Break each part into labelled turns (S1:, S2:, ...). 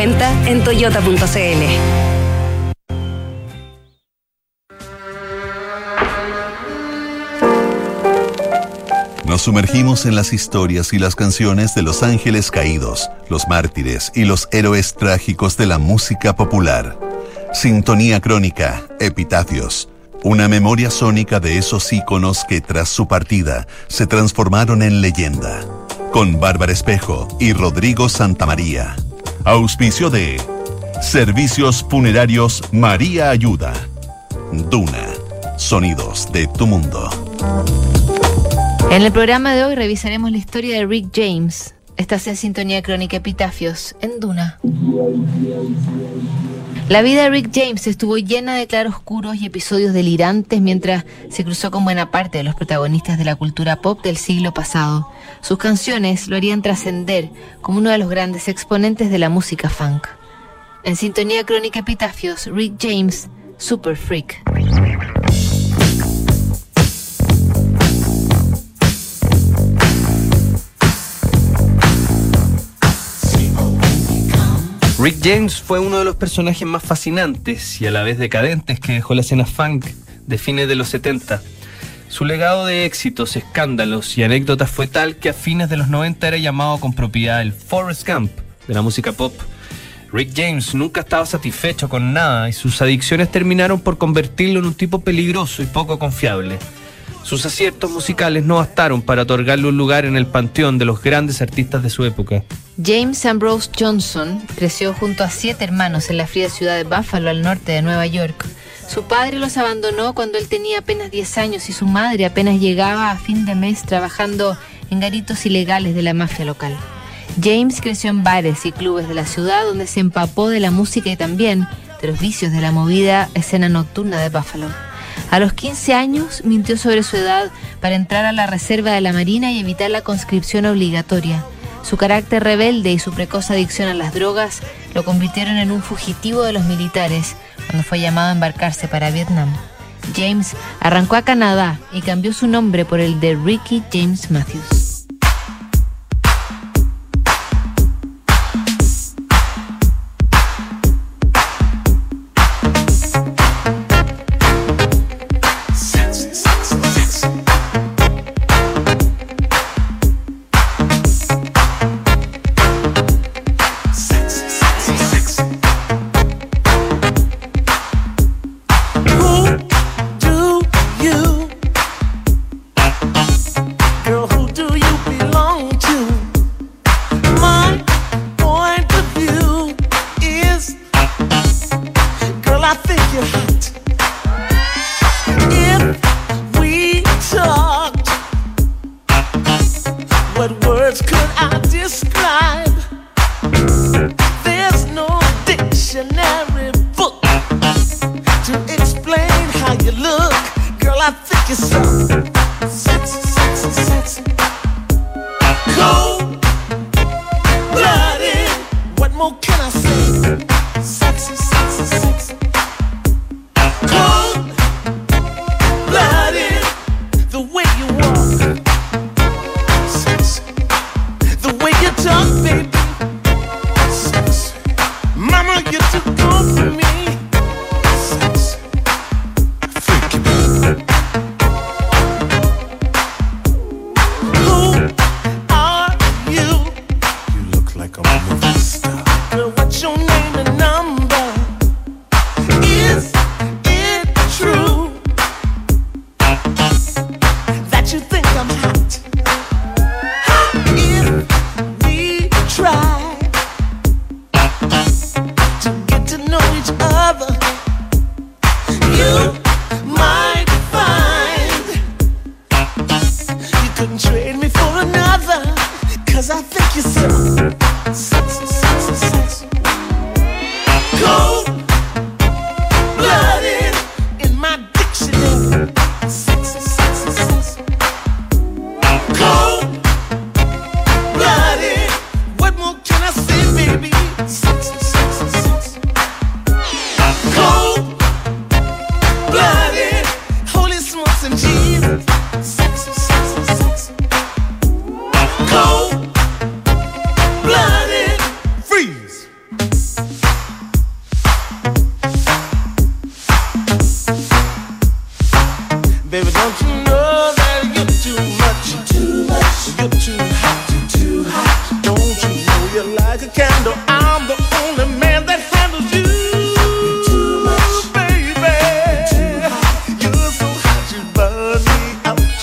S1: cuenta en toyota.cl.
S2: Nos sumergimos en las historias y las canciones de los ángeles caídos, los mártires y los héroes trágicos de la música popular. Sintonía crónica, epitafios, una memoria sónica de esos íconos que tras su partida se transformaron en leyenda. Con Bárbara Espejo y Rodrigo Santamaría. Auspicio de Servicios Funerarios María Ayuda. Duna. Sonidos de tu mundo.
S3: En el programa de hoy revisaremos la historia de Rick James. Esta es Sintonía Crónica Epitafios en Duna. La vida de Rick James estuvo llena de claroscuros y episodios delirantes mientras se cruzó con buena parte de los protagonistas de la cultura pop del siglo pasado. Sus canciones lo harían trascender como uno de los grandes exponentes de la música funk. En Sintonía Crónica Epitafios, Rick James, Super Freak.
S4: Rick James fue uno de los personajes más fascinantes y a la vez decadentes que dejó la escena funk de fines de los 70. Su legado de éxitos, escándalos y anécdotas fue tal que a fines de los 90 era llamado con propiedad el Forrest Gump de la música pop. Rick James nunca estaba satisfecho con nada y sus adicciones terminaron por convertirlo en un tipo peligroso y poco confiable. Sus aciertos musicales no bastaron para otorgarle un lugar en el panteón de los grandes artistas de su época.
S3: James Ambrose Johnson creció junto a siete hermanos en la fría ciudad de Buffalo, al norte de Nueva York. Su padre los abandonó cuando él tenía apenas 10 años y su madre apenas llegaba a fin de mes trabajando en garitos ilegales de la mafia local. James creció en bares y clubes de la ciudad donde se empapó de la música y también de los vicios de la movida escena nocturna de Buffalo. A los 15 años mintió sobre su edad para entrar a la reserva de la Marina y evitar la conscripción obligatoria. Su carácter rebelde y su precoz adicción a las drogas lo convirtieron en un fugitivo de los militares cuando fue llamado a embarcarse para Vietnam. James arrancó a Canadá y cambió su nombre por el de Ricky James Matthews.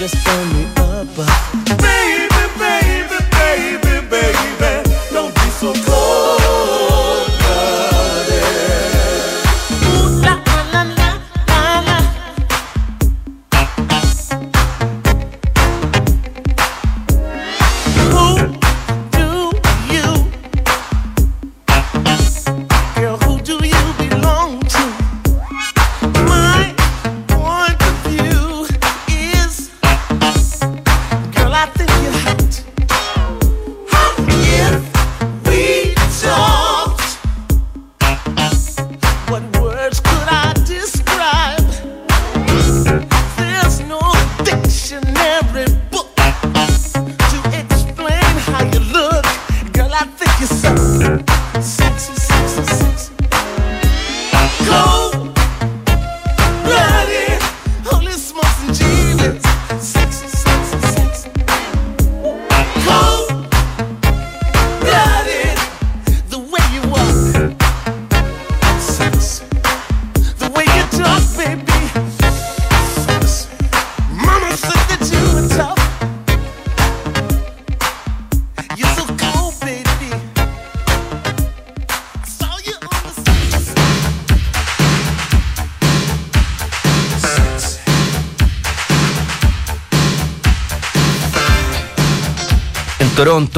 S5: just for me.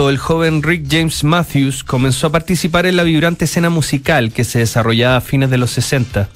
S4: El joven Rick James Matthews comenzó a participar en la vibrante escena musical que se desarrollaba a fines de los 60.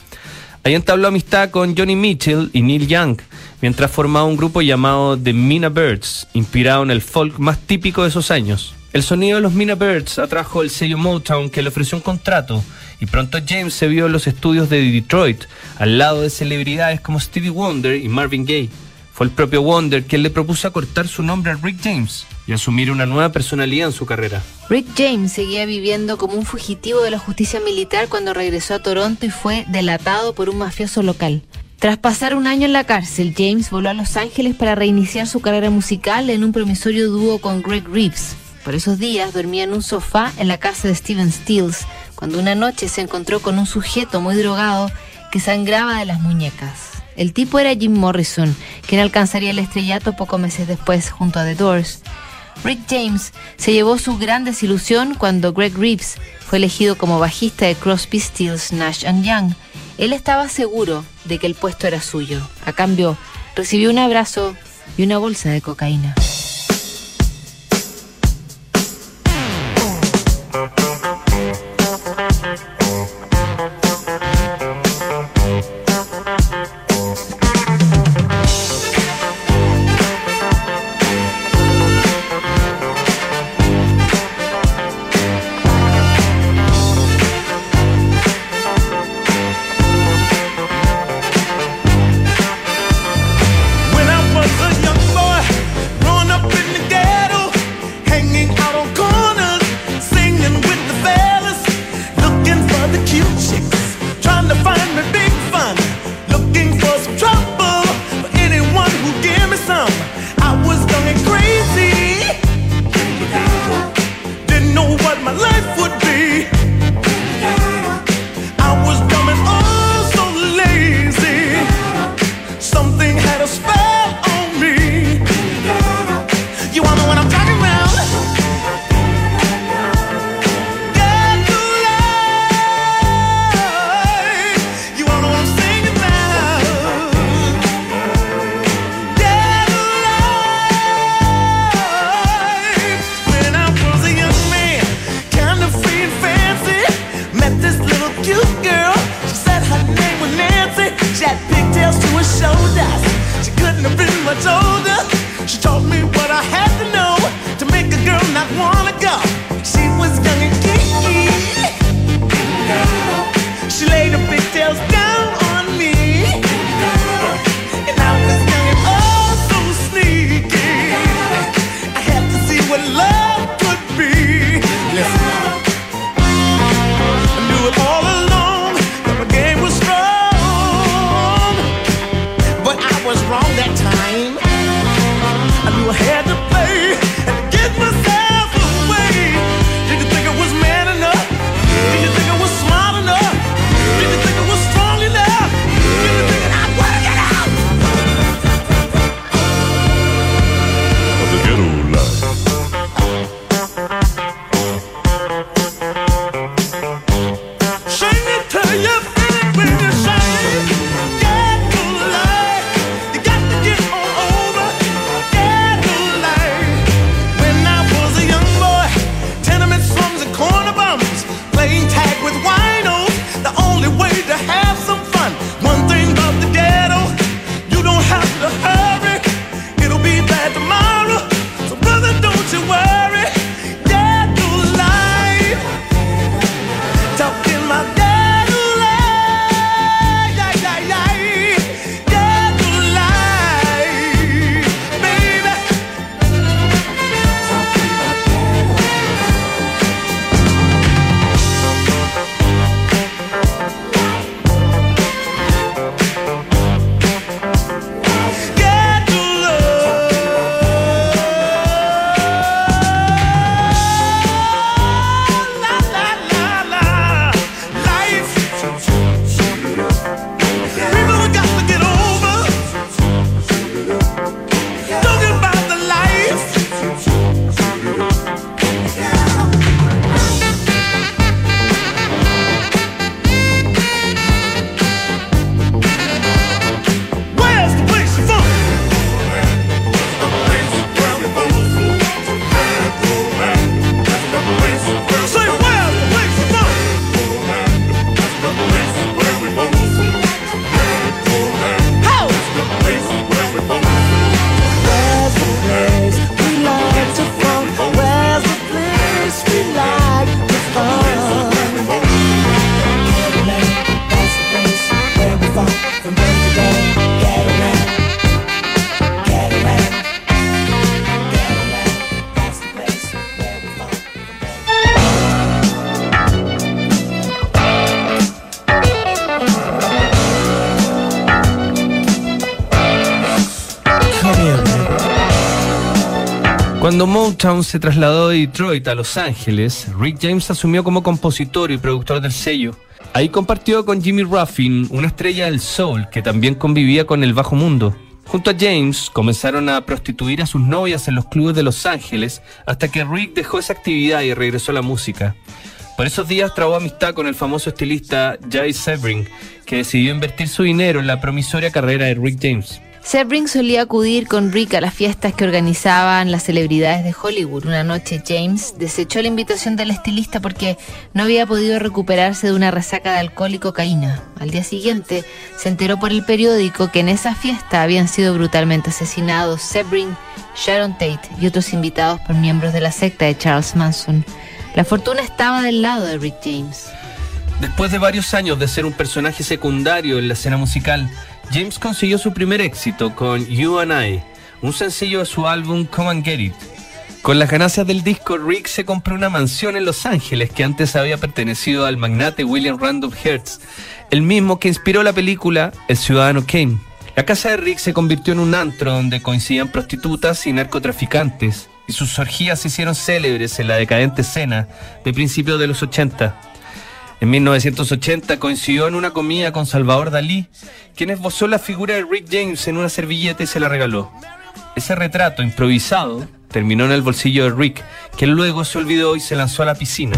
S4: Ahí entabló amistad con Johnny Mitchell y Neil Young, mientras formaba un grupo llamado The Mina Birds, inspirado en el folk más típico de esos años. El sonido de los Mina Birds atrajo el sello Motown que le ofreció un contrato y pronto James se vio en los estudios de Detroit al lado de celebridades como Stevie Wonder y Marvin Gaye. Fue el propio Wonder quien le propuso acortar su nombre a Rick James y asumir una nueva personalidad en su carrera.
S3: Rick James seguía viviendo como un fugitivo de la justicia militar cuando regresó a Toronto y fue delatado por un mafioso local. Tras pasar un año en la cárcel, James voló a Los Ángeles para reiniciar su carrera musical en un promisorio dúo con Greg Reeves. Por esos días dormía en un sofá en la casa de Steven Stills, cuando una noche se encontró con un sujeto muy drogado que sangraba de las muñecas. El tipo era Jim Morrison, quien alcanzaría el estrellato pocos meses después junto a The Doors. Rick James se llevó su gran desilusión cuando Greg Reeves fue elegido como bajista de Crosby, Stills, Nash Young. Él estaba seguro de que el puesto era suyo. A cambio, recibió un abrazo y una bolsa de cocaína.
S4: Cuando Motown se trasladó de Detroit a Los Ángeles, Rick James asumió como compositor y productor del sello. Ahí compartió con Jimmy Ruffin, una estrella del soul que también convivía con el bajo mundo. Junto a James comenzaron a prostituir a sus novias en los clubes de Los Ángeles hasta que Rick dejó esa actividad y regresó a la música. Por esos días trabó amistad con el famoso estilista Jay Sebring, que decidió invertir su dinero en la promisoria carrera de Rick James.
S3: Sebring solía acudir con Rick a las fiestas que organizaban las celebridades de Hollywood. Una noche James desechó la invitación del estilista porque no había podido recuperarse de una resaca de alcohol y cocaína. Al día siguiente se enteró por el periódico que en esa fiesta habían sido brutalmente asesinados Sebring, Sharon Tate y otros invitados por miembros de la secta de Charles Manson. La fortuna estaba del lado de Rick James.
S4: Después de varios años de ser un personaje secundario en la escena musical, James consiguió su primer éxito con You and I, un sencillo de su álbum Come and Get It. Con las ganancias del disco, Rick se compró una mansión en Los Ángeles que antes había pertenecido al magnate William Randolph Hearst, el mismo que inspiró la película El Ciudadano Kane. La casa de Rick se convirtió en un antro donde coincidían prostitutas y narcotraficantes, y sus orgías se hicieron célebres en la decadente escena de principios de los 80. En 1980 coincidió en una comida con Salvador Dalí, quien esbozó la figura de Rick James en una servilleta y se la regaló. Ese retrato improvisado terminó en el bolsillo de Rick, que luego se olvidó y se lanzó a la piscina.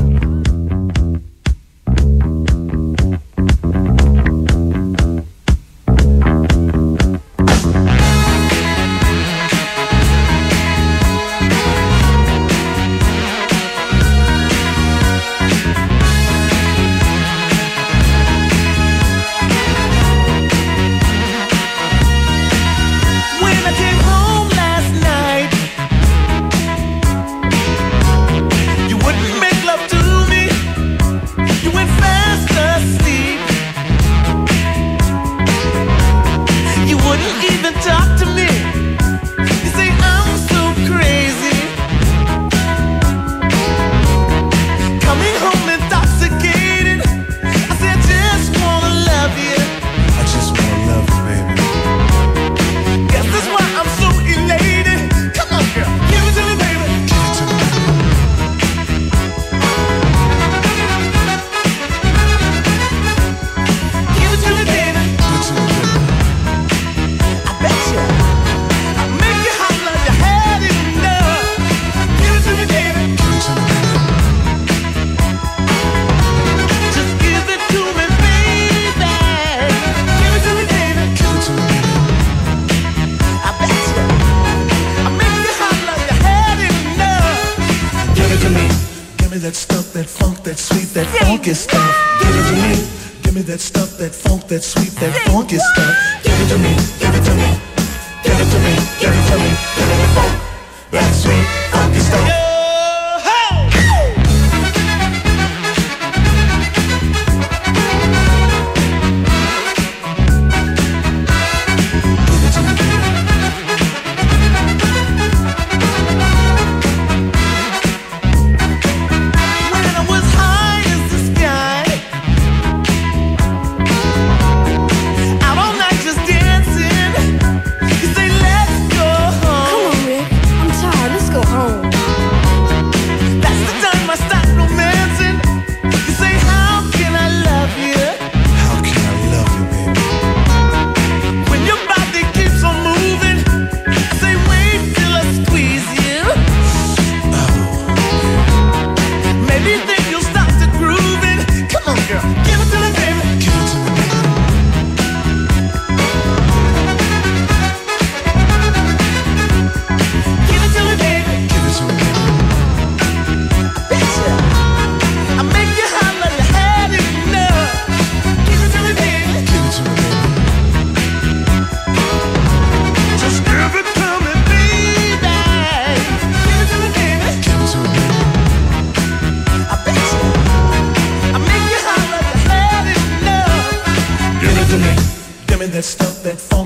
S6: funky stuff. Give it to me. Give me that stuff, that funk, that sweep, that funky stuff. Give it to me. Give it to me.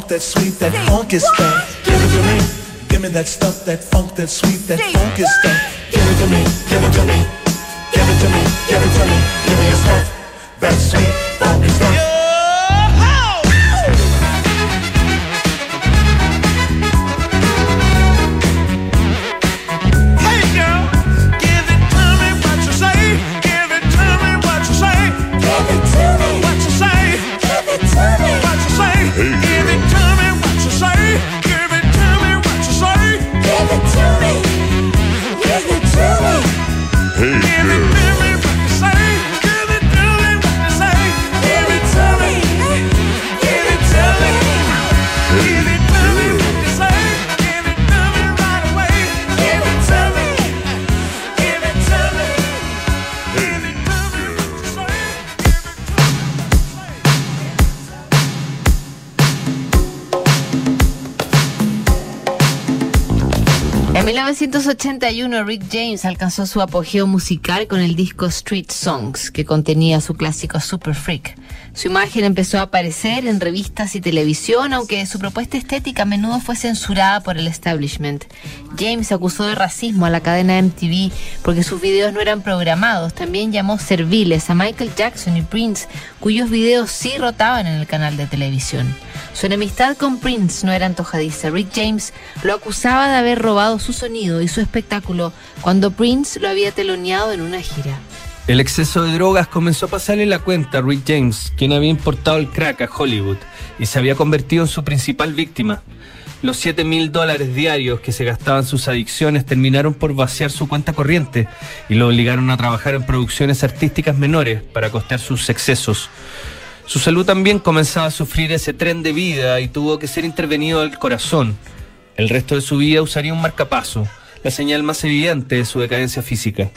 S6: that sweet, that Say funk is what? Give it to me. Give me that stuff, that funk, that sweet, that Say funk what? is that. Give it to me. Give it to me. Give it to me. Give it to me. Give me your stuff. That sweet funk is that.
S5: Yeah.
S3: 1981 Rick James alcanzó su apogeo musical con el disco Street Songs, que contenía su clásico Super Freak. Su imagen empezó a aparecer en revistas y televisión, aunque su propuesta estética a menudo fue censurada por el establishment. James acusó de racismo a la cadena MTV porque sus videos no eran programados. También llamó serviles a Michael Jackson y Prince, cuyos videos sí rotaban en el canal de televisión. Su enemistad con Prince no era antojadiza. Rick James lo acusaba de haber robado su sonido y su espectáculo cuando Prince lo había teloneado en una gira.
S4: El exceso de drogas comenzó a pasarle la cuenta a Rick James, quien había importado el crack a Hollywood y se había convertido en su principal víctima. Los 7 mil dólares diarios que se gastaban sus adicciones terminaron por vaciar su cuenta corriente y lo obligaron a trabajar en producciones artísticas menores para costear sus excesos. Su salud también comenzaba a sufrir ese tren de vida y tuvo que ser intervenido al corazón. El resto de su vida usaría un marcapaso, la señal más evidente de su decadencia física.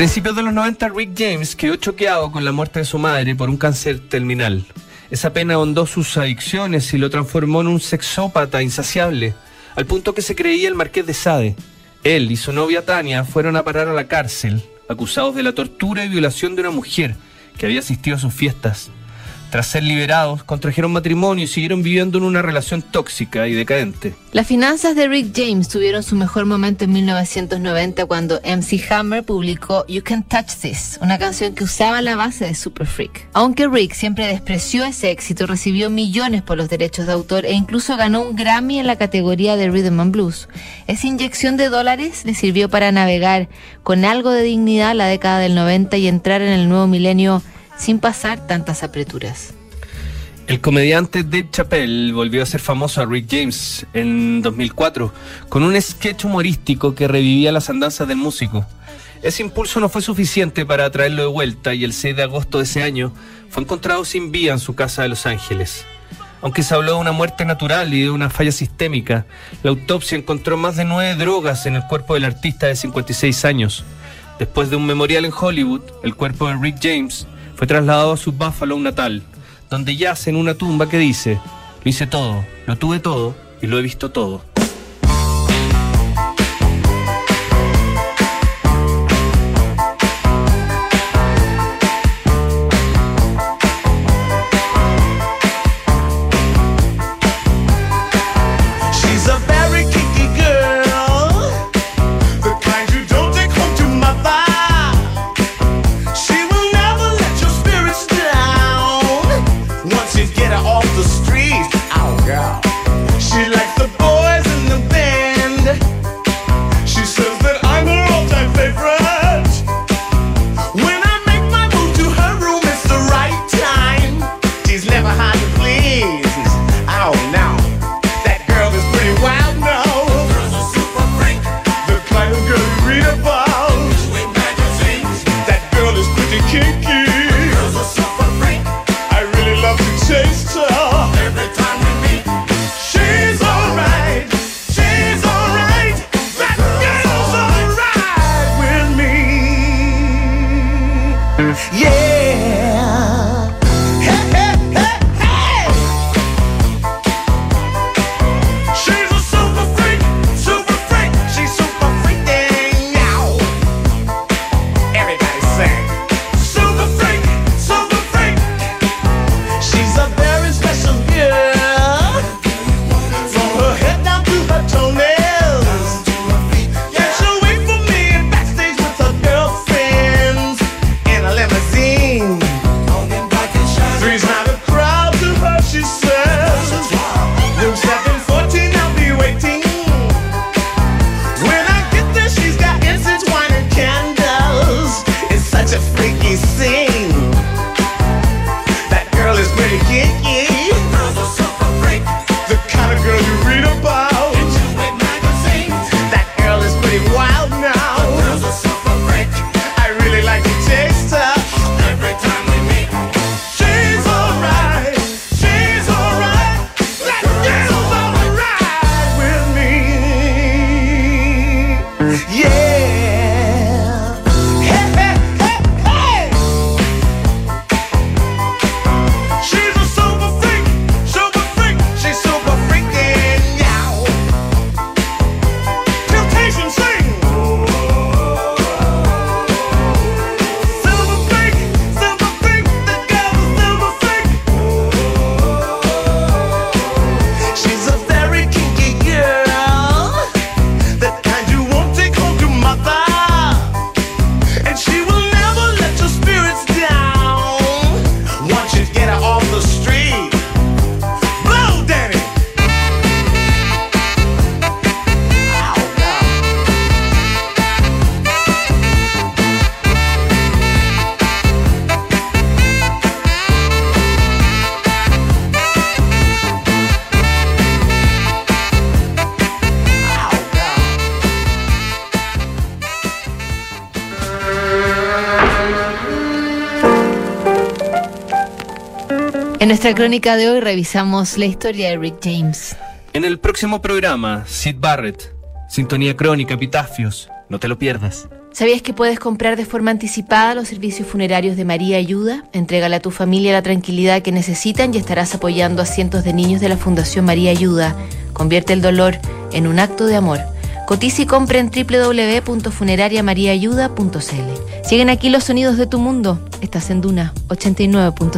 S4: Principios de los 90, Rick James quedó choqueado con la muerte de su madre por un cáncer terminal. Esa pena ahondó sus adicciones y lo transformó en un sexópata insaciable, al punto que se creía el marqués de Sade. Él y su novia Tania fueron a parar a la cárcel, acusados de la tortura y violación de una mujer que había asistido a sus fiestas. Tras ser liberados, contrajeron matrimonio y siguieron viviendo en una relación tóxica y decadente.
S3: Las finanzas de Rick James tuvieron su mejor momento en 1990 cuando MC Hammer publicó You Can Touch This, una canción que usaba la base de Super Freak. Aunque Rick siempre despreció ese éxito, recibió millones por los derechos de autor e incluso ganó un Grammy en la categoría de Rhythm and Blues. Esa inyección de dólares le sirvió para navegar con algo de dignidad la década del 90 y entrar en el nuevo milenio sin pasar tantas apreturas.
S4: El comediante Dave Chappelle volvió a ser famoso a Rick James en 2004 con un sketch humorístico que revivía las andanzas del músico. Ese impulso no fue suficiente para traerlo de vuelta y el 6 de agosto de ese año fue encontrado sin vida en su casa de Los Ángeles. Aunque se habló de una muerte natural y de una falla sistémica, la autopsia encontró más de nueve drogas en el cuerpo del artista de 56 años. Después de un memorial en Hollywood, el cuerpo de Rick James fue trasladado a su Buffalo natal, donde yace en una tumba que dice, lo hice todo, lo tuve todo y lo he visto todo.
S3: Nuestra crónica de hoy revisamos la historia de Rick James.
S4: En el próximo programa, Sid Barrett, Sintonía Crónica, Epitafios, no te lo pierdas.
S3: ¿Sabías que puedes comprar de forma anticipada los servicios funerarios de María Ayuda? Entrégale a tu familia la tranquilidad que necesitan y estarás apoyando a cientos de niños de la Fundación María Ayuda. Convierte el dolor en un acto de amor. Cotiza y compra en www.funerariamariaayuda.cl. Siguen aquí los sonidos de tu mundo. Estás en Duna 89.5.